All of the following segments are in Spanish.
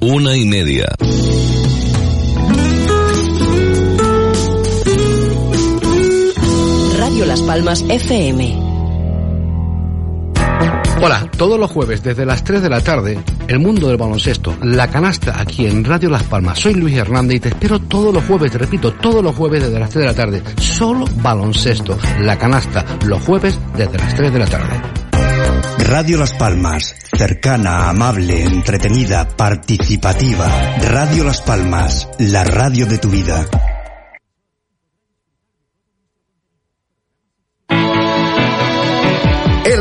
una y media. Radio Las Palmas FM. Hola, todos los jueves desde las 3 de la tarde, el mundo del baloncesto, la canasta aquí en Radio Las Palmas. Soy Luis Hernández y te espero todos los jueves, te repito, todos los jueves desde las 3 de la tarde. Solo baloncesto, la canasta, los jueves desde las 3 de la tarde. Radio Las Palmas, cercana, amable, entretenida, participativa. Radio Las Palmas, la radio de tu vida.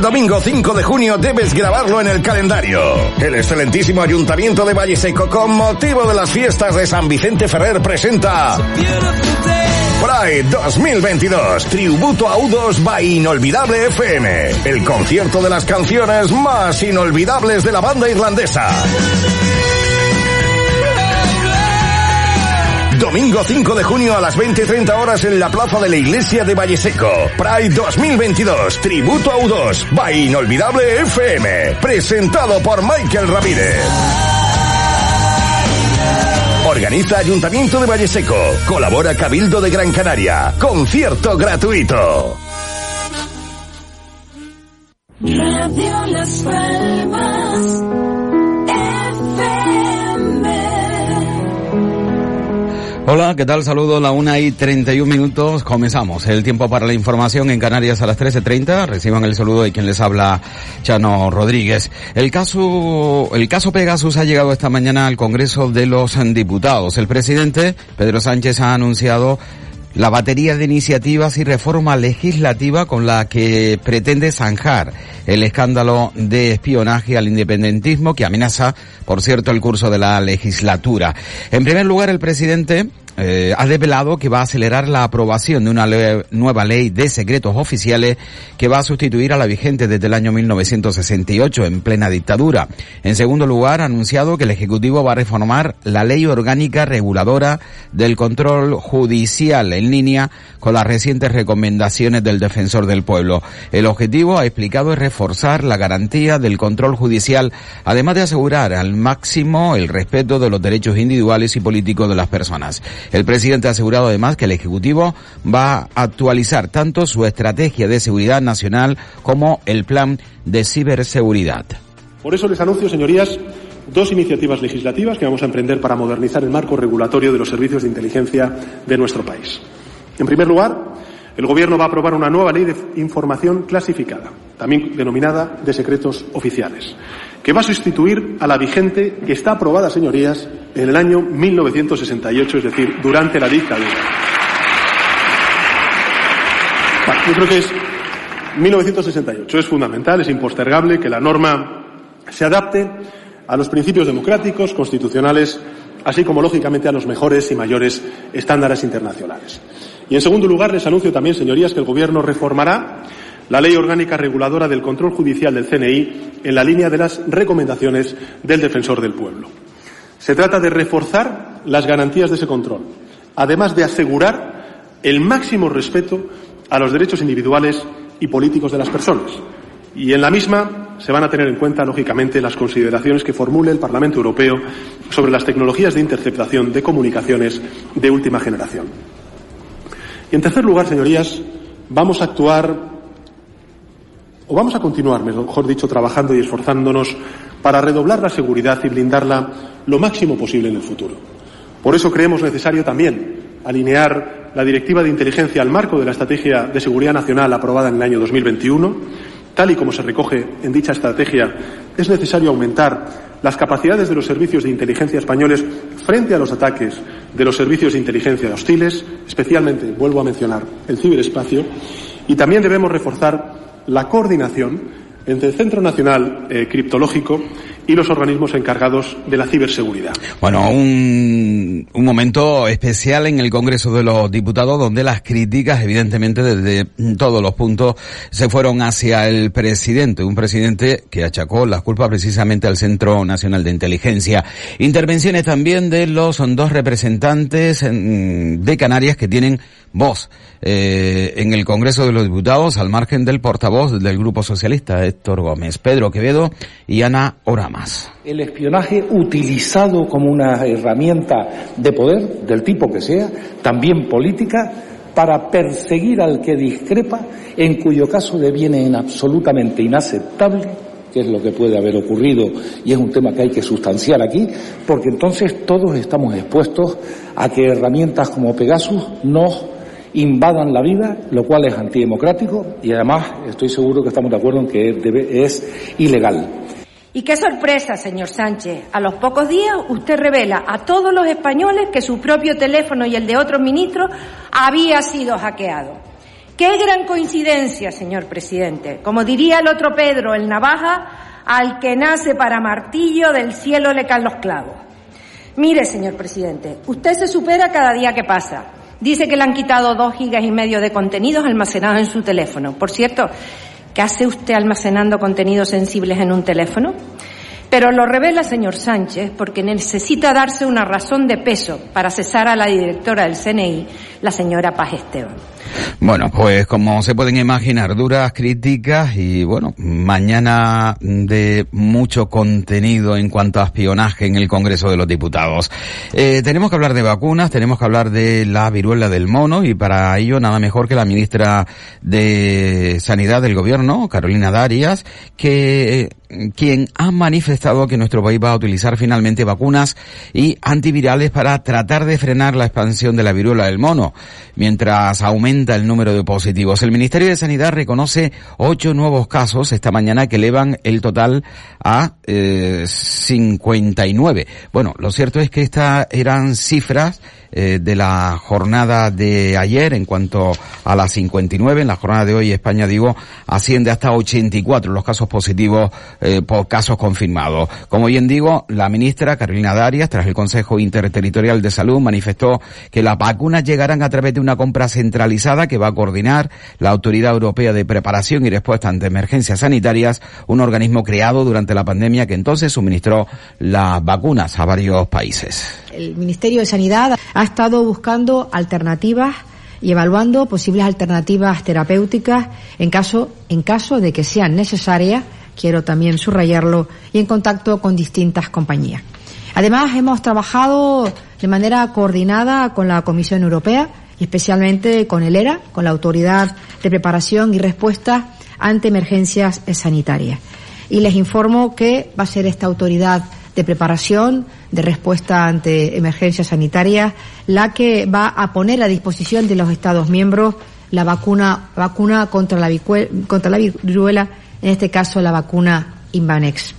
Domingo 5 de junio debes grabarlo en el calendario. El excelentísimo Ayuntamiento de Valle Seco, con motivo de las fiestas de San Vicente Ferrer, presenta Pride 2022, tributo a U2 by Inolvidable FM, el concierto de las canciones más inolvidables de la banda irlandesa. Domingo 5 de junio a las 20 y 30 horas en la plaza de la iglesia de Valleseco. Pride 2022, tributo a U2, by Inolvidable FM. Presentado por Michael Ramírez. Organiza Ayuntamiento de Valleseco. Colabora Cabildo de Gran Canaria. Concierto gratuito. Hola, ¿qué tal? Saludo, la una y 31 minutos. Comenzamos el tiempo para la información en Canarias a las 13.30. Reciban el saludo de quien les habla, Chano Rodríguez. El caso, el caso Pegasus ha llegado esta mañana al Congreso de los Diputados. El presidente, Pedro Sánchez, ha anunciado la batería de iniciativas y reforma legislativa con la que pretende zanjar el escándalo de espionaje al independentismo que amenaza, por cierto, el curso de la legislatura. En primer lugar, el presidente eh, ha desvelado que va a acelerar la aprobación de una nueva ley de secretos oficiales que va a sustituir a la vigente desde el año 1968 en plena dictadura. En segundo lugar, ha anunciado que el Ejecutivo va a reformar la ley orgánica reguladora del control judicial en línea con las recientes recomendaciones del Defensor del Pueblo. El objetivo, ha explicado, es reforzar la garantía del control judicial, además de asegurar al máximo el respeto de los derechos individuales y políticos de las personas. El presidente ha asegurado además que el Ejecutivo va a actualizar tanto su estrategia de seguridad nacional como el plan de ciberseguridad. Por eso les anuncio, señorías, dos iniciativas legislativas que vamos a emprender para modernizar el marco regulatorio de los servicios de inteligencia de nuestro país. En primer lugar, el Gobierno va a aprobar una nueva ley de información clasificada, también denominada de secretos oficiales, que va a sustituir a la vigente que está aprobada, señorías, en el año 1968, es decir, durante la dictadura. Yo creo que es 1968. Es fundamental, es impostergable que la norma se adapte a los principios democráticos, constitucionales, así como, lógicamente, a los mejores y mayores estándares internacionales. Y, en segundo lugar, les anuncio también, señorías, que el Gobierno reformará la Ley Orgánica Reguladora del Control Judicial del CNI en la línea de las recomendaciones del Defensor del Pueblo. Se trata de reforzar las garantías de ese control, además de asegurar el máximo respeto a los derechos individuales y políticos de las personas. Y en la misma se van a tener en cuenta, lógicamente, las consideraciones que formule el Parlamento Europeo sobre las tecnologías de interceptación de comunicaciones de última generación. Y en tercer lugar, señorías, vamos a actuar o vamos a continuar, mejor dicho, trabajando y esforzándonos para redoblar la seguridad y blindarla lo máximo posible en el futuro. Por eso creemos necesario también alinear la Directiva de Inteligencia al marco de la Estrategia de Seguridad Nacional aprobada en el año 2021. Tal y como se recoge en dicha estrategia, es necesario aumentar las capacidades de los servicios de inteligencia españoles frente a los ataques de los servicios de inteligencia hostiles, especialmente, vuelvo a mencionar, el ciberespacio, y también debemos reforzar la coordinación entre el Centro Nacional eh, Criptológico y los organismos encargados de la ciberseguridad. Bueno, un, un momento especial en el Congreso de los Diputados donde las críticas, evidentemente, desde todos los puntos se fueron hacia el presidente, un presidente que achacó las culpas precisamente al Centro Nacional de Inteligencia. Intervenciones también de los dos representantes de Canarias que tienen voz eh, en el Congreso de los Diputados al margen del portavoz del Grupo Socialista, Héctor Gómez, Pedro Quevedo y Ana Oramas. El espionaje utilizado como una herramienta de poder, del tipo que sea, también política, para perseguir al que discrepa, en cuyo caso deviene en absolutamente inaceptable que es lo que puede haber ocurrido y es un tema que hay que sustanciar aquí, porque entonces todos estamos expuestos a que herramientas como Pegasus nos invadan la vida, lo cual es antidemocrático y además estoy seguro que estamos de acuerdo en que es ilegal. Y qué sorpresa, señor Sánchez. A los pocos días usted revela a todos los españoles que su propio teléfono y el de otros ministros había sido hackeado. Qué gran coincidencia, señor presidente. Como diría el otro Pedro, el navaja, al que nace para martillo del cielo le caen los clavos. Mire, señor presidente, usted se supera cada día que pasa. Dice que le han quitado dos gigas y medio de contenidos almacenados en su teléfono. Por cierto, ¿Qué hace usted almacenando contenidos sensibles en un teléfono? Pero lo revela, señor Sánchez, porque necesita darse una razón de peso para cesar a la directora del CNI, la señora Paz Esteban. Bueno, pues como se pueden imaginar, duras críticas y bueno, mañana de mucho contenido en cuanto a espionaje en el Congreso de los Diputados. Eh, tenemos que hablar de vacunas, tenemos que hablar de la viruela del mono y para ello nada mejor que la ministra de Sanidad del Gobierno, Carolina Darias, que quien ha manifestado que nuestro país va a utilizar finalmente vacunas y antivirales para tratar de frenar la expansión de la viruela del mono, mientras aumenta el número de positivos. El Ministerio de Sanidad reconoce ocho nuevos casos esta mañana que elevan el total a eh, 59. Bueno, lo cierto es que estas eran cifras eh, de la jornada de ayer en cuanto a las 59. En la jornada de hoy España, digo, asciende hasta 84 los casos positivos eh, por casos confirmados. Como bien digo, la ministra Carolina Darias, tras el Consejo Interterritorial de Salud, manifestó que las vacunas llegarán a través de una compra centralizada que va a coordinar la Autoridad Europea de Preparación y Respuesta ante Emergencias Sanitarias, un organismo creado durante la pandemia que entonces suministró las vacunas a varios países el Ministerio de Sanidad ha estado buscando alternativas y evaluando posibles alternativas terapéuticas en caso, en caso de que sean necesarias, quiero también subrayarlo, y en contacto con distintas compañías. Además, hemos trabajado de manera coordinada con la Comisión Europea y especialmente con el ERA, con la Autoridad de Preparación y Respuesta ante Emergencias Sanitarias. Y les informo que va a ser esta autoridad de preparación, de respuesta ante emergencias sanitarias, la que va a poner a disposición de los Estados miembros la vacuna, vacuna contra la, contra la viruela, en este caso la vacuna Invanex.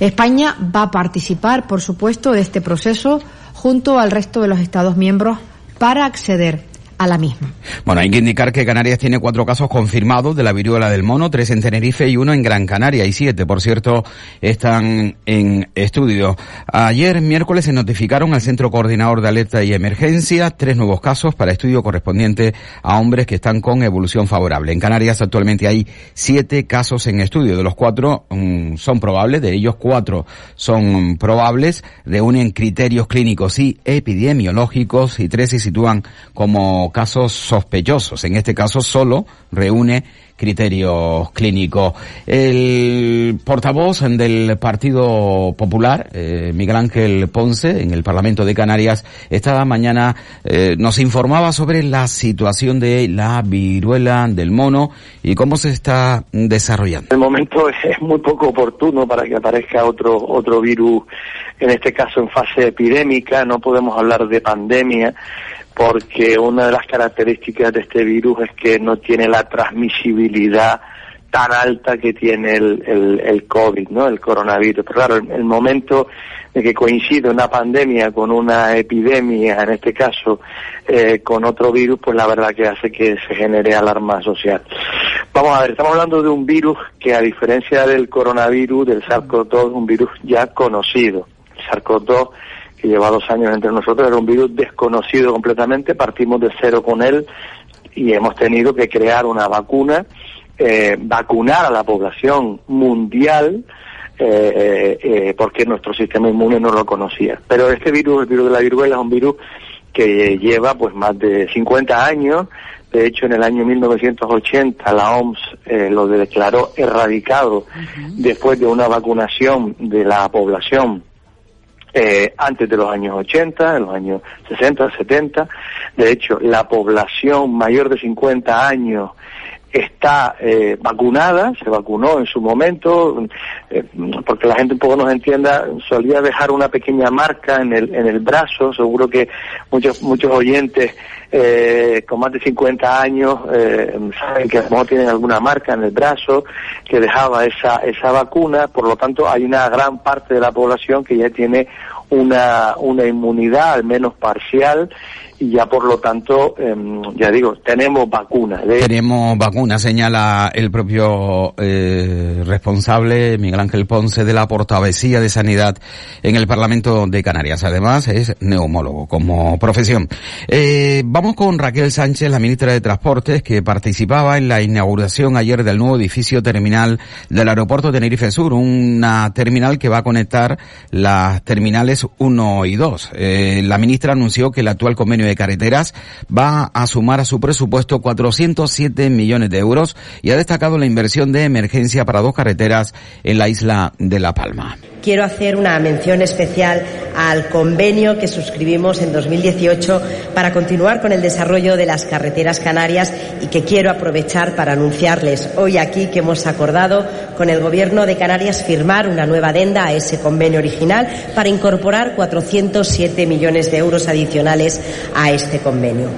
España va a participar, por supuesto, de este proceso junto al resto de los Estados miembros para acceder a la misma. Bueno, hay que indicar que Canarias tiene cuatro casos confirmados de la viruela del mono, tres en Tenerife y uno en Gran Canaria, y siete, por cierto, están en estudio. Ayer, miércoles, se notificaron al Centro Coordinador de Alerta y Emergencia tres nuevos casos para estudio correspondiente a hombres que están con evolución favorable. En Canarias actualmente hay siete casos en estudio, de los cuatro um, son probables, de ellos cuatro son probables, reúnen criterios clínicos y epidemiológicos y tres se sitúan como casos sospechosos. En este caso solo reúne criterios clínicos. El portavoz del Partido Popular, eh, Miguel Ángel Ponce, en el Parlamento de Canarias, esta mañana eh, nos informaba sobre la situación de la viruela del mono y cómo se está desarrollando. El momento es muy poco oportuno para que aparezca otro otro virus, en este caso en fase epidémica. No podemos hablar de pandemia porque una de las características de este virus es que no tiene la transmisibilidad tan alta que tiene el, el, el COVID, ¿no? El coronavirus. Pero claro, el, momento de que coincide una pandemia con una epidemia, en este caso, eh, con otro virus, pues la verdad que hace que se genere alarma social. Vamos a ver, estamos hablando de un virus que a diferencia del coronavirus, del SARS-CoV-2, es un virus ya conocido. El SARS-CoV-2 que lleva dos años entre nosotros, era un virus desconocido completamente, partimos de cero con él y hemos tenido que crear una vacuna, eh, vacunar a la población mundial, eh, eh, porque nuestro sistema inmune no lo conocía. Pero este virus, el virus de la viruela, es un virus que lleva pues más de 50 años. De hecho, en el año 1980 la OMS eh, lo declaró erradicado después de una vacunación de la población eh, antes de los años 80, en los años 60, 70. De hecho, la población mayor de 50 años está eh, vacunada, se vacunó en su momento, eh, porque la gente un poco nos entienda, solía dejar una pequeña marca en el, en el brazo, seguro que muchos, muchos oyentes eh, con más de 50 años saben que a lo mejor tienen alguna marca en el brazo que dejaba esa, esa vacuna, por lo tanto hay una gran parte de la población que ya tiene una, una inmunidad, al menos parcial, y ya por lo tanto, em, ya digo, tenemos vacunas. Tenemos vacunas, señala el propio eh, responsable Miguel Ángel Ponce de la Portavesía de Sanidad en el Parlamento de Canarias. Además es neumólogo como profesión. Eh, vamos con Raquel Sánchez, la ministra de Transportes, que participaba en la inauguración ayer del nuevo edificio terminal del aeropuerto de Tenerife Sur, una terminal que va a conectar las terminales 1 y 2. Eh, la ministra anunció que el actual convenio Carreteras va a sumar a su presupuesto 407 millones de euros y ha destacado la inversión de emergencia para dos carreteras en la isla de La Palma. Quiero hacer una mención especial al convenio que suscribimos en 2018 para continuar con el desarrollo de las carreteras canarias y que quiero aprovechar para anunciarles hoy aquí que hemos acordado con el Gobierno de Canarias firmar una nueva adenda a ese convenio original para incorporar 407 millones de euros adicionales a este convenio.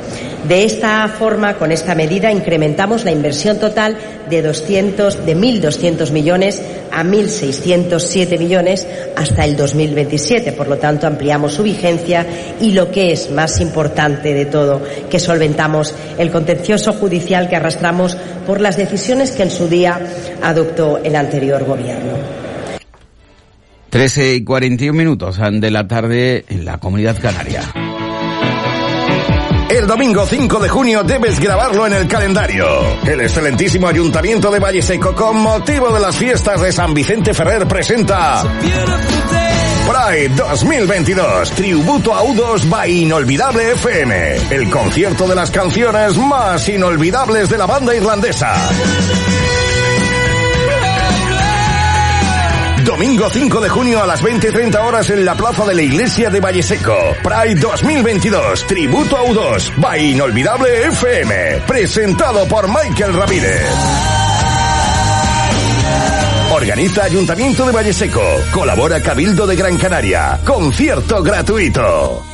De esta forma, con esta medida, incrementamos la inversión total de 200, de 1.200 millones a 1.607 millones hasta el 2027. Por lo tanto, ampliamos su vigencia y lo que es más importante de todo, que solventamos el contencioso judicial que arrastramos por las decisiones que en su día adoptó el anterior gobierno. 13 y 41 minutos de la tarde en la comunidad canaria. El domingo 5 de junio debes grabarlo en el calendario. El excelentísimo Ayuntamiento de Valle Seco, con motivo de las fiestas de San Vicente Ferrer, presenta Pride 2022, tributo a U2 by Inolvidable FM, el concierto de las canciones más inolvidables de la banda irlandesa. Domingo 5 de junio a las 20.30 horas en la plaza de la iglesia de Valleseco. Pride 2022, tributo a U2, by Inolvidable FM. Presentado por Michael Ramírez. Organiza Ayuntamiento de Valleseco. Colabora Cabildo de Gran Canaria. Concierto gratuito.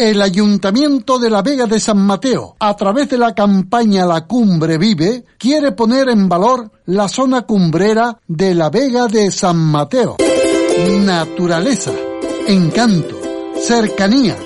El Ayuntamiento de la Vega de San Mateo, a través de la campaña La Cumbre Vive, quiere poner en valor la zona cumbrera de la Vega de San Mateo. Naturaleza, encanto, cercanía,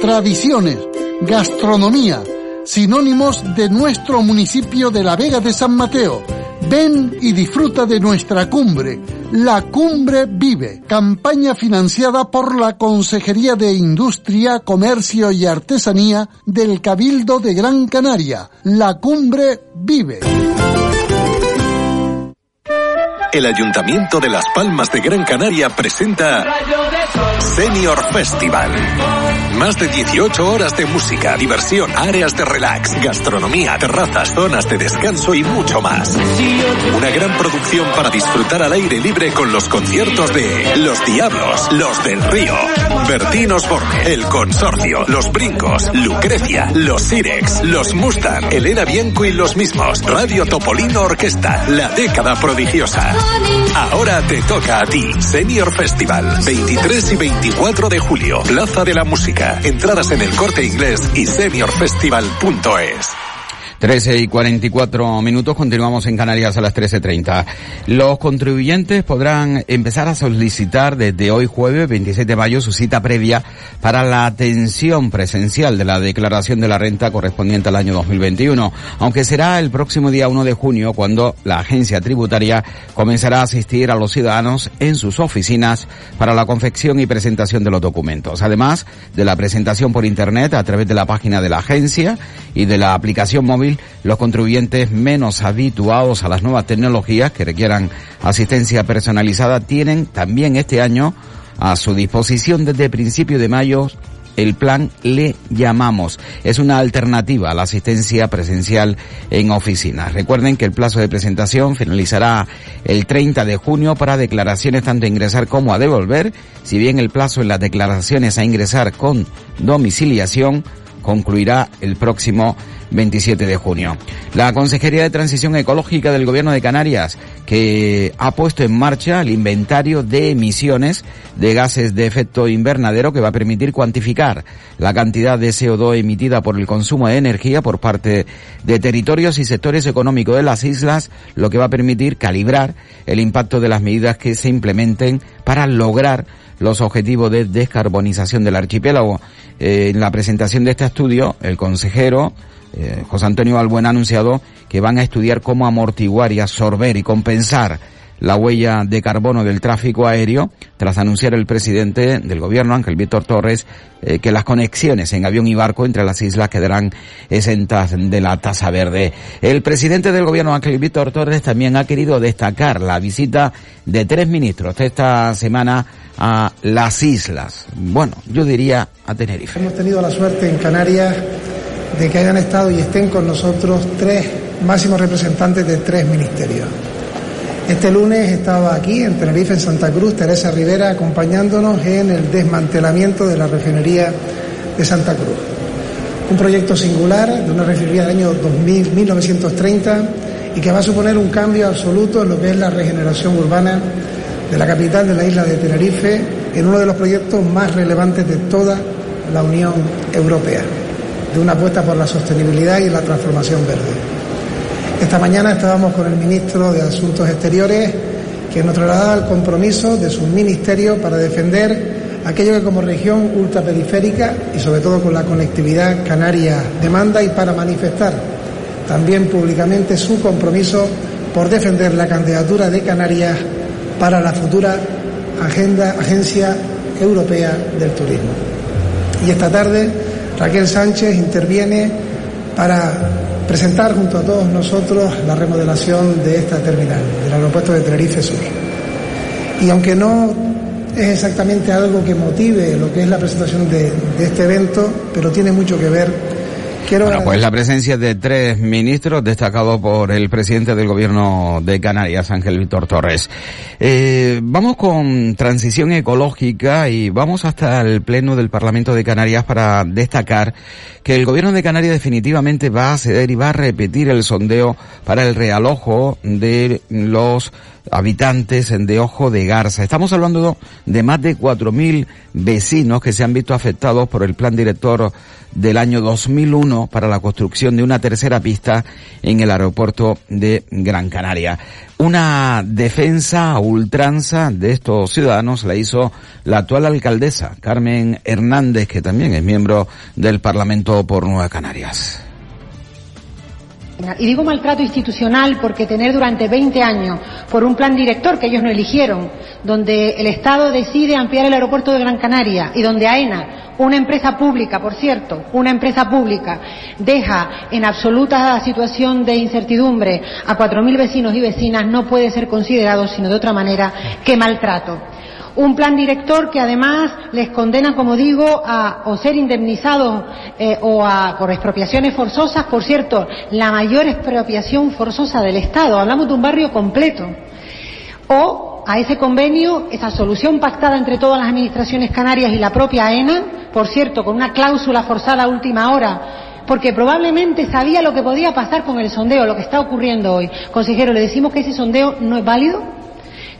tradiciones, gastronomía, sinónimos de nuestro municipio de la Vega de San Mateo. Ven y disfruta de nuestra cumbre. La Cumbre Vive, campaña financiada por la Consejería de Industria, Comercio y Artesanía del Cabildo de Gran Canaria. La Cumbre Vive. El Ayuntamiento de Las Palmas de Gran Canaria presenta Senior Festival. Más de 18 horas de música, diversión, áreas de relax, gastronomía, terrazas, zonas de descanso y mucho más. Una gran producción para disfrutar al aire libre con los conciertos de Los Diablos, Los del Río, Bertín Osborne, El Consorcio, Los Brincos, Lucrecia, Los Sirex, Los Mustang, Elena Bianco y los mismos, Radio Topolino Orquesta, La Década Prodigiosa. Ahora te toca a ti, Senior Festival, 23 y 24 de julio, Plaza de la Música, entradas en el corte inglés y seniorfestival.es. 13 y 44 minutos, continuamos en Canarias a las 13.30. Los contribuyentes podrán empezar a solicitar desde hoy jueves 27 de mayo su cita previa para la atención presencial de la declaración de la renta correspondiente al año 2021, aunque será el próximo día 1 de junio cuando la agencia tributaria comenzará a asistir a los ciudadanos en sus oficinas para la confección y presentación de los documentos. Además de la presentación por internet a través de la página de la agencia y de la aplicación los contribuyentes menos habituados a las nuevas tecnologías que requieran asistencia personalizada tienen también este año a su disposición desde principio de mayo el plan Le Llamamos. Es una alternativa a la asistencia presencial en oficinas. Recuerden que el plazo de presentación finalizará el 30 de junio para declaraciones tanto a ingresar como a devolver, si bien el plazo en las declaraciones a ingresar con domiciliación concluirá el próximo 27 de junio. La Consejería de Transición Ecológica del Gobierno de Canarias, que ha puesto en marcha el inventario de emisiones de gases de efecto invernadero que va a permitir cuantificar la cantidad de CO2 emitida por el consumo de energía por parte de territorios y sectores económicos de las islas, lo que va a permitir calibrar el impacto de las medidas que se implementen para lograr los objetivos de descarbonización del archipiélago. Eh, en la presentación de este estudio, el consejero eh, José Antonio Balbuena ha anunciado que van a estudiar cómo amortiguar y absorber y compensar la huella de carbono del tráfico aéreo, tras anunciar el presidente del gobierno, Ángel Víctor Torres, eh, que las conexiones en avión y barco entre las islas quedarán exentas de la tasa verde. El presidente del gobierno, Ángel Víctor Torres, también ha querido destacar la visita de tres ministros esta semana a las islas. Bueno, yo diría a Tenerife. Hemos tenido la suerte en Canarias de que hayan estado y estén con nosotros tres máximos representantes de tres ministerios. Este lunes estaba aquí, en Tenerife, en Santa Cruz, Teresa Rivera, acompañándonos en el desmantelamiento de la refinería de Santa Cruz. Un proyecto singular de una refinería del año 2000, 1930 y que va a suponer un cambio absoluto en lo que es la regeneración urbana de la capital de la isla de Tenerife, en uno de los proyectos más relevantes de toda la Unión Europea de una apuesta por la sostenibilidad y la transformación verde. Esta mañana estábamos con el ministro de Asuntos Exteriores, que nos trasladaba el compromiso de su ministerio para defender aquello que como región ultraperiférica y sobre todo con la conectividad canaria demanda y para manifestar también públicamente su compromiso por defender la candidatura de Canarias para la futura agenda, Agencia Europea del Turismo. Y esta tarde Raquel Sánchez interviene para presentar junto a todos nosotros la remodelación de esta terminal, del aeropuerto de Tenerife Sur. Y aunque no es exactamente algo que motive lo que es la presentación de, de este evento, pero tiene mucho que ver bueno, pues la presencia de tres ministros destacados por el presidente del gobierno de Canarias, Ángel Víctor Torres. Eh, vamos con transición ecológica y vamos hasta el pleno del Parlamento de Canarias para destacar que el gobierno de Canarias definitivamente va a ceder y va a repetir el sondeo para el realojo de los habitantes de Ojo de Garza. Estamos hablando de más de 4.000 vecinos que se han visto afectados por el plan director del año 2001 para la construcción de una tercera pista en el aeropuerto de Gran Canaria. Una defensa ultranza de estos ciudadanos la hizo la actual alcaldesa, Carmen Hernández, que también es miembro del Parlamento por Nueva Canarias. Y digo maltrato institucional porque tener durante 20 años, por un plan director que ellos no eligieron, donde el Estado decide ampliar el aeropuerto de Gran Canaria y donde AENA, una empresa pública, por cierto, una empresa pública, deja en absoluta situación de incertidumbre a 4.000 vecinos y vecinas, no puede ser considerado, sino de otra manera, que maltrato un plan director que además les condena, como digo, a o ser indemnizados eh, o a, por expropiaciones forzosas. Por cierto, la mayor expropiación forzosa del Estado. Hablamos de un barrio completo. O a ese convenio, esa solución pactada entre todas las administraciones canarias y la propia AENA, por cierto, con una cláusula forzada a última hora, porque probablemente sabía lo que podía pasar con el sondeo, lo que está ocurriendo hoy. Consejero, le decimos que ese sondeo no es válido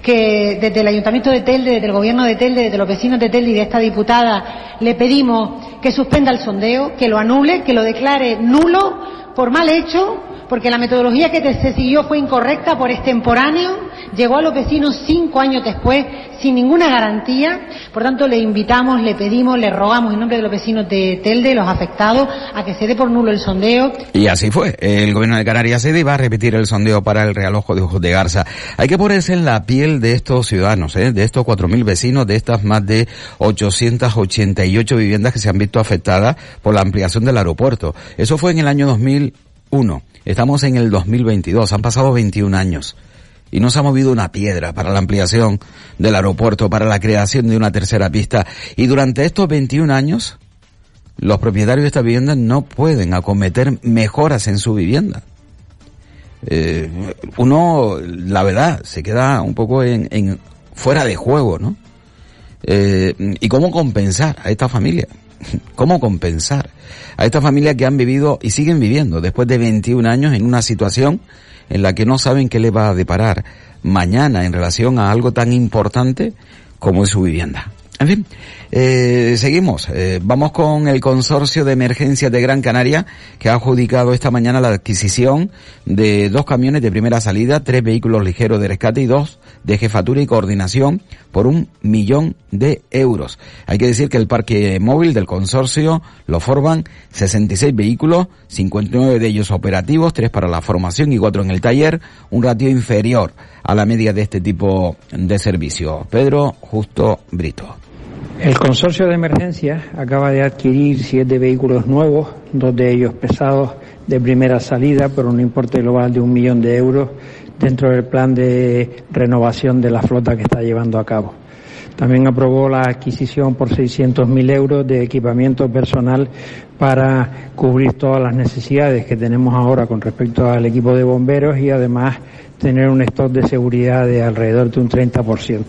que desde el Ayuntamiento de Telde, desde el Gobierno de Telde, desde los vecinos de Telde y de esta diputada le pedimos que suspenda el sondeo, que lo anule, que lo declare nulo por mal hecho, porque la metodología que se siguió fue incorrecta por extemporáneo, llegó a los vecinos cinco años después sin ninguna garantía. Por tanto, le invitamos, le pedimos, le rogamos en nombre de los vecinos de Telde, los afectados, a que se dé por nulo el sondeo. Y así fue. El gobierno de Canarias se va a repetir el sondeo para el realojo de Ojos de Garza. Hay que ponerse en la piel de estos ciudadanos, ¿eh? de estos cuatro mil vecinos, de estas más de 888 viviendas que se han visto afectadas por la ampliación del aeropuerto. Eso fue en el año 2001. Estamos en el 2022. Han pasado 21 años y no se ha movido una piedra para la ampliación del aeropuerto, para la creación de una tercera pista. Y durante estos 21 años, los propietarios de esta vivienda no pueden acometer mejoras en su vivienda. Eh, uno, la verdad, se queda un poco en, fuera de juego, ¿no? Eh, ¿Y cómo compensar a esta familia? ¿Cómo compensar a esta familia que han vivido y siguen viviendo después de 21 años en una situación en la que no saben qué le va a deparar mañana en relación a algo tan importante como es su vivienda. En fin, eh, seguimos. Eh, vamos con el consorcio de emergencias de Gran Canaria que ha adjudicado esta mañana la adquisición de dos camiones de primera salida, tres vehículos ligeros de rescate y dos de jefatura y coordinación por un millón de euros. Hay que decir que el parque móvil del consorcio lo forman 66 vehículos, 59 de ellos operativos, tres para la formación y cuatro en el taller, un ratio inferior a la media de este tipo de servicio. Pedro Justo Brito. El consorcio de emergencia acaba de adquirir siete vehículos nuevos, dos de ellos pesados de primera salida por un importe global de un millón de euros dentro del plan de renovación de la flota que está llevando a cabo. También aprobó la adquisición por 600.000 euros de equipamiento personal para cubrir todas las necesidades que tenemos ahora con respecto al equipo de bomberos y además tener un stock de seguridad de alrededor de un 30%.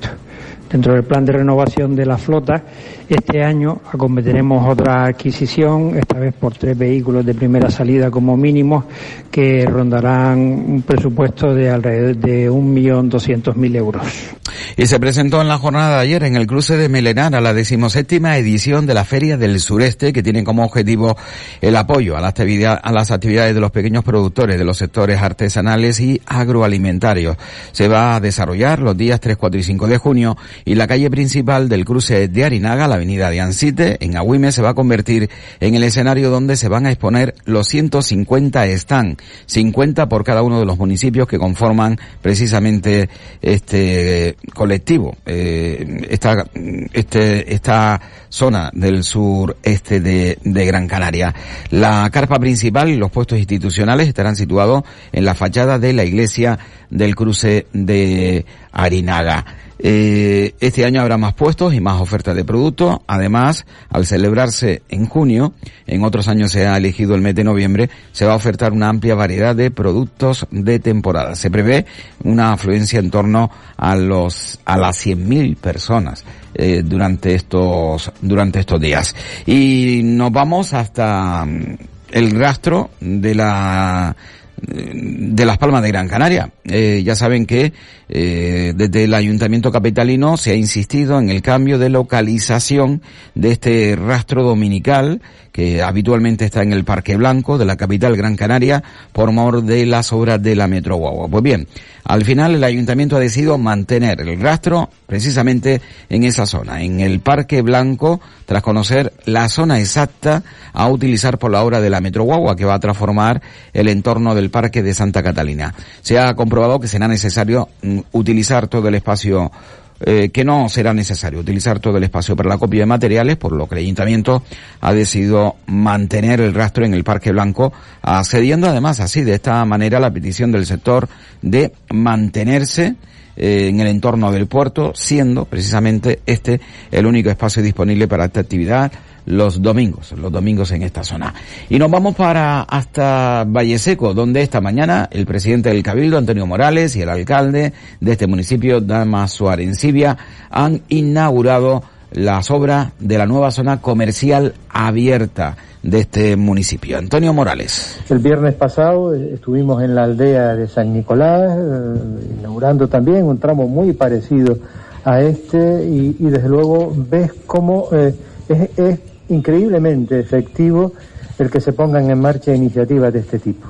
Dentro del plan de renovación de la flota, este año acometeremos otra adquisición, esta vez por tres vehículos de primera salida como mínimo, que rondarán un presupuesto de alrededor de 1.200.000 euros. Y se presentó en la jornada de ayer en el cruce de Melenara la decimoséptima edición de la Feria del Sureste que tiene como objetivo el apoyo a, la actividad, a las actividades de los pequeños productores de los sectores artesanales y agroalimentarios. Se va a desarrollar los días 3, 4 y 5 de junio y la calle principal del cruce de Arinaga, la avenida de Ansite, en Agüime, se va a convertir en el escenario donde se van a exponer los 150 stand, 50 por cada uno de los municipios que conforman precisamente este colectivo, eh, esta, este, esta zona del sur este de, de Gran Canaria. La carpa principal y los puestos institucionales estarán situados en la fachada de la iglesia del cruce de Arinaga. Eh, este año habrá más puestos y más ofertas de productos. Además, al celebrarse en junio, en otros años se ha elegido el mes de noviembre, se va a ofertar una amplia variedad de productos de temporada. Se prevé una afluencia en torno a los a las 100.000 personas eh, durante estos durante estos días. Y nos vamos hasta mm, el rastro de la de Las Palmas de Gran Canaria. Eh, ya saben que eh, desde el Ayuntamiento Capitalino se ha insistido en el cambio de localización de este rastro dominical que habitualmente está en el Parque Blanco de la capital Gran Canaria por mor de las obras de la Metro Guagua. Pues bien, al final el ayuntamiento ha decidido mantener el rastro precisamente en esa zona, en el Parque Blanco, tras conocer la zona exacta a utilizar por la obra de la Metro Guagua que va a transformar el entorno del Parque de Santa Catalina. Se ha comprobado que será necesario utilizar todo el espacio eh, que no será necesario utilizar todo el espacio para la copia de materiales, por lo que el ayuntamiento ha decidido mantener el rastro en el Parque Blanco, accediendo además así de esta manera a la petición del sector de mantenerse eh, en el entorno del puerto, siendo precisamente este el único espacio disponible para esta actividad los domingos, los domingos en esta zona. Y nos vamos para hasta Valle Seco, donde esta mañana el presidente del Cabildo, Antonio Morales, y el alcalde de este municipio, Dama Suarencibia, han inaugurado las obras de la nueva zona comercial abierta de este municipio. Antonio Morales. El viernes pasado eh, estuvimos en la aldea de San Nicolás, eh, inaugurando también un tramo muy parecido a este y, desde luego ves cómo eh, es increíblemente efectivo el que se pongan en marcha iniciativas de este tipo.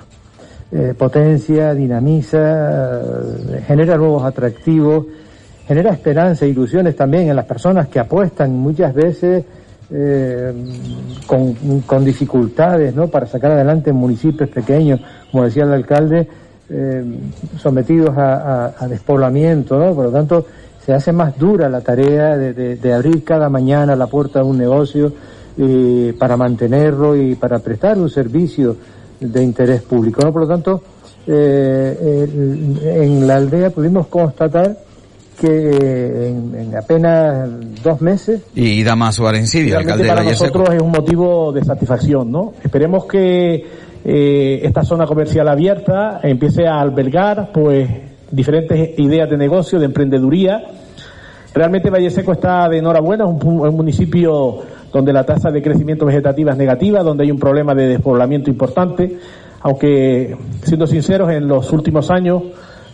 Eh, potencia, dinamiza, eh, genera nuevos atractivos, genera esperanza e ilusiones también en las personas que apuestan muchas veces eh, con, con, dificultades ¿no? para sacar adelante municipios pequeños, como decía el alcalde, sometidos a, a, despoblamiento, ¿no? por lo tanto se hace más dura la tarea de, de abrir cada mañana la puerta de un negocio eh, para mantenerlo y para prestar un servicio de interés público. ¿no? Por lo tanto, eh, en la aldea pudimos constatar que en, apenas dos meses. Y Damas Suarencibia, alcalde de para nosotros es un motivo de satisfacción, ¿no? Esperemos que eh, esta zona comercial abierta empiece a albergar, pues, diferentes ideas de negocio, de emprendeduría. Realmente Valle Seco está de enhorabuena, es un, un municipio donde la tasa de crecimiento vegetativa es negativa, donde hay un problema de despoblamiento importante, aunque, siendo sinceros, en los últimos años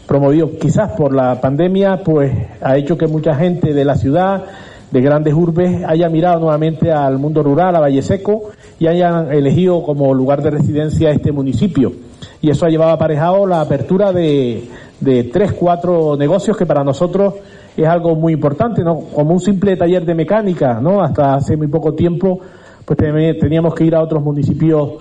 promovido quizás por la pandemia, pues ha hecho que mucha gente de la ciudad, de grandes urbes, haya mirado nuevamente al mundo rural, a Valle Seco, y hayan elegido como lugar de residencia este municipio. Y eso ha llevado aparejado la apertura de, de tres, cuatro negocios que para nosotros es algo muy importante, ¿no? Como un simple taller de mecánica, ¿no? Hasta hace muy poco tiempo, pues teníamos que ir a otros municipios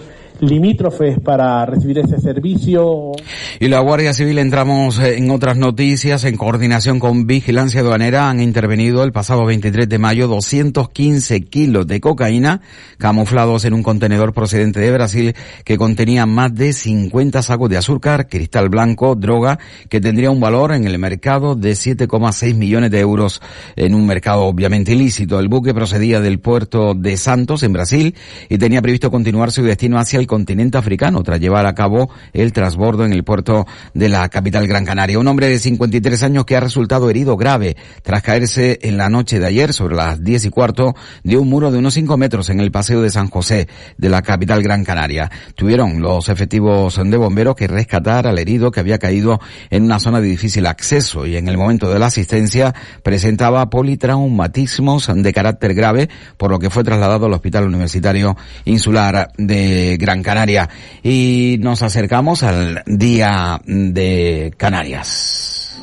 limítrofes para recibir ese servicio. Y la Guardia Civil entramos eh, en otras noticias. En coordinación con Vigilancia Aduanera han intervenido el pasado 23 de mayo 215 kilos de cocaína camuflados en un contenedor procedente de Brasil que contenía más de 50 sacos de azúcar, cristal blanco, droga que tendría un valor en el mercado de 7,6 millones de euros en un mercado obviamente ilícito. El buque procedía del puerto de Santos en Brasil y tenía previsto continuar su destino hacia el continente africano tras llevar a cabo el transbordo en el puerto de la capital Gran Canaria. Un hombre de 53 años que ha resultado herido grave tras caerse en la noche de ayer sobre las 10 y cuarto de un muro de unos 5 metros en el paseo de San José de la capital Gran Canaria. Tuvieron los efectivos de bomberos que rescatar al herido que había caído en una zona de difícil acceso y en el momento de la asistencia presentaba politraumatismos de carácter grave por lo que fue trasladado al Hospital Universitario Insular de Gran Canaria. Y nos acercamos al Día de Canarias.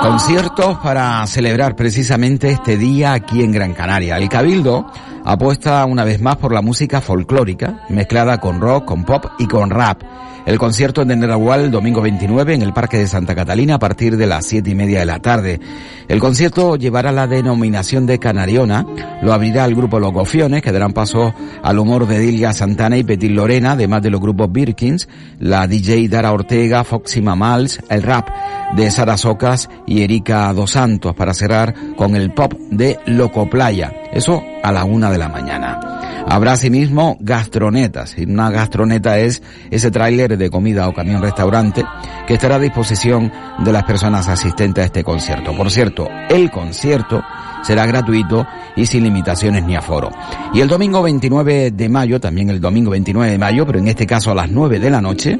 Conciertos para celebrar precisamente este día aquí en Gran Canaria. El Cabildo apuesta una vez más por la música folclórica, mezclada con rock, con pop y con rap. El concierto tendrá lugar el domingo 29 en el Parque de Santa Catalina a partir de las siete y media de la tarde. El concierto llevará la denominación de Canariona, lo abrirá el grupo Los Gofiones, que darán paso al humor de Dilia Santana y Petit Lorena, además de los grupos Birkins, la DJ Dara Ortega, Foxy Mamals, el rap de Sara Socas y Erika Dos Santos, para cerrar con el pop de Loco Playa. Eso a la una de la mañana. Habrá asimismo gastronetas. Una gastroneta es ese tráiler de comida o camión restaurante que estará a disposición de las personas asistentes a este concierto. Por cierto, el concierto será gratuito y sin limitaciones ni aforo. Y el domingo 29 de mayo, también el domingo 29 de mayo, pero en este caso a las 9 de la noche,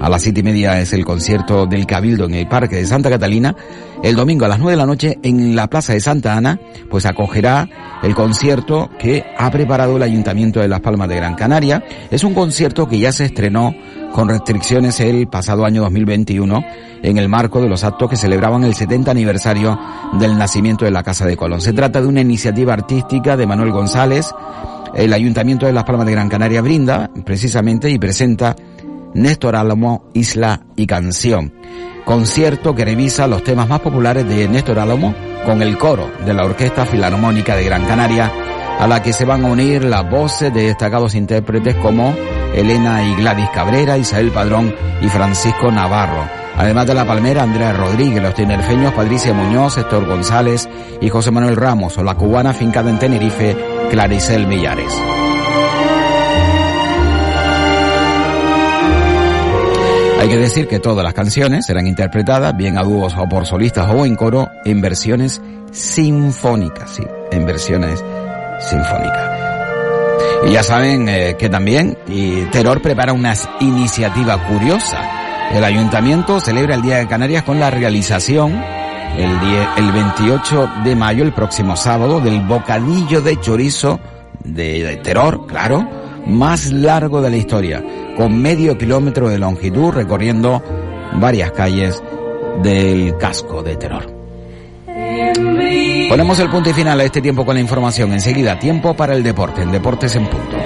a las siete y media es el concierto del Cabildo en el Parque de Santa Catalina. El domingo a las nueve de la noche en la Plaza de Santa Ana, pues acogerá el concierto que ha preparado el Ayuntamiento de Las Palmas de Gran Canaria. Es un concierto que ya se estrenó con restricciones el pasado año 2021 en el marco de los actos que celebraban el 70 aniversario del nacimiento de la Casa de Colón. Se trata de una iniciativa artística de Manuel González. El Ayuntamiento de Las Palmas de Gran Canaria brinda precisamente y presenta Néstor Álamo, Isla y Canción. Concierto que revisa los temas más populares de Néstor Álamo con el coro de la Orquesta Filarmónica de Gran Canaria, a la que se van a unir las voces de destacados intérpretes como Elena y Gladys Cabrera, Isabel Padrón y Francisco Navarro. Además de la palmera, Andrea Rodríguez, los tinerfeños Patricia Muñoz, Héctor González y José Manuel Ramos, o la cubana fincada en Tenerife, Claricel Millares. Hay que decir que todas las canciones serán interpretadas, bien a dúos o por solistas o en coro, en versiones sinfónicas, sí, en versiones sinfónicas. Y ya saben eh, que también y Terror prepara una iniciativa curiosa. El ayuntamiento celebra el Día de Canarias con la realización el, día, el 28 de mayo, el próximo sábado, del bocadillo de chorizo de Terror, claro, más largo de la historia, con medio kilómetro de longitud recorriendo varias calles del casco de Terror. Ponemos el punto y final a este tiempo con la información. Enseguida, tiempo para el deporte, en Deportes en Punto.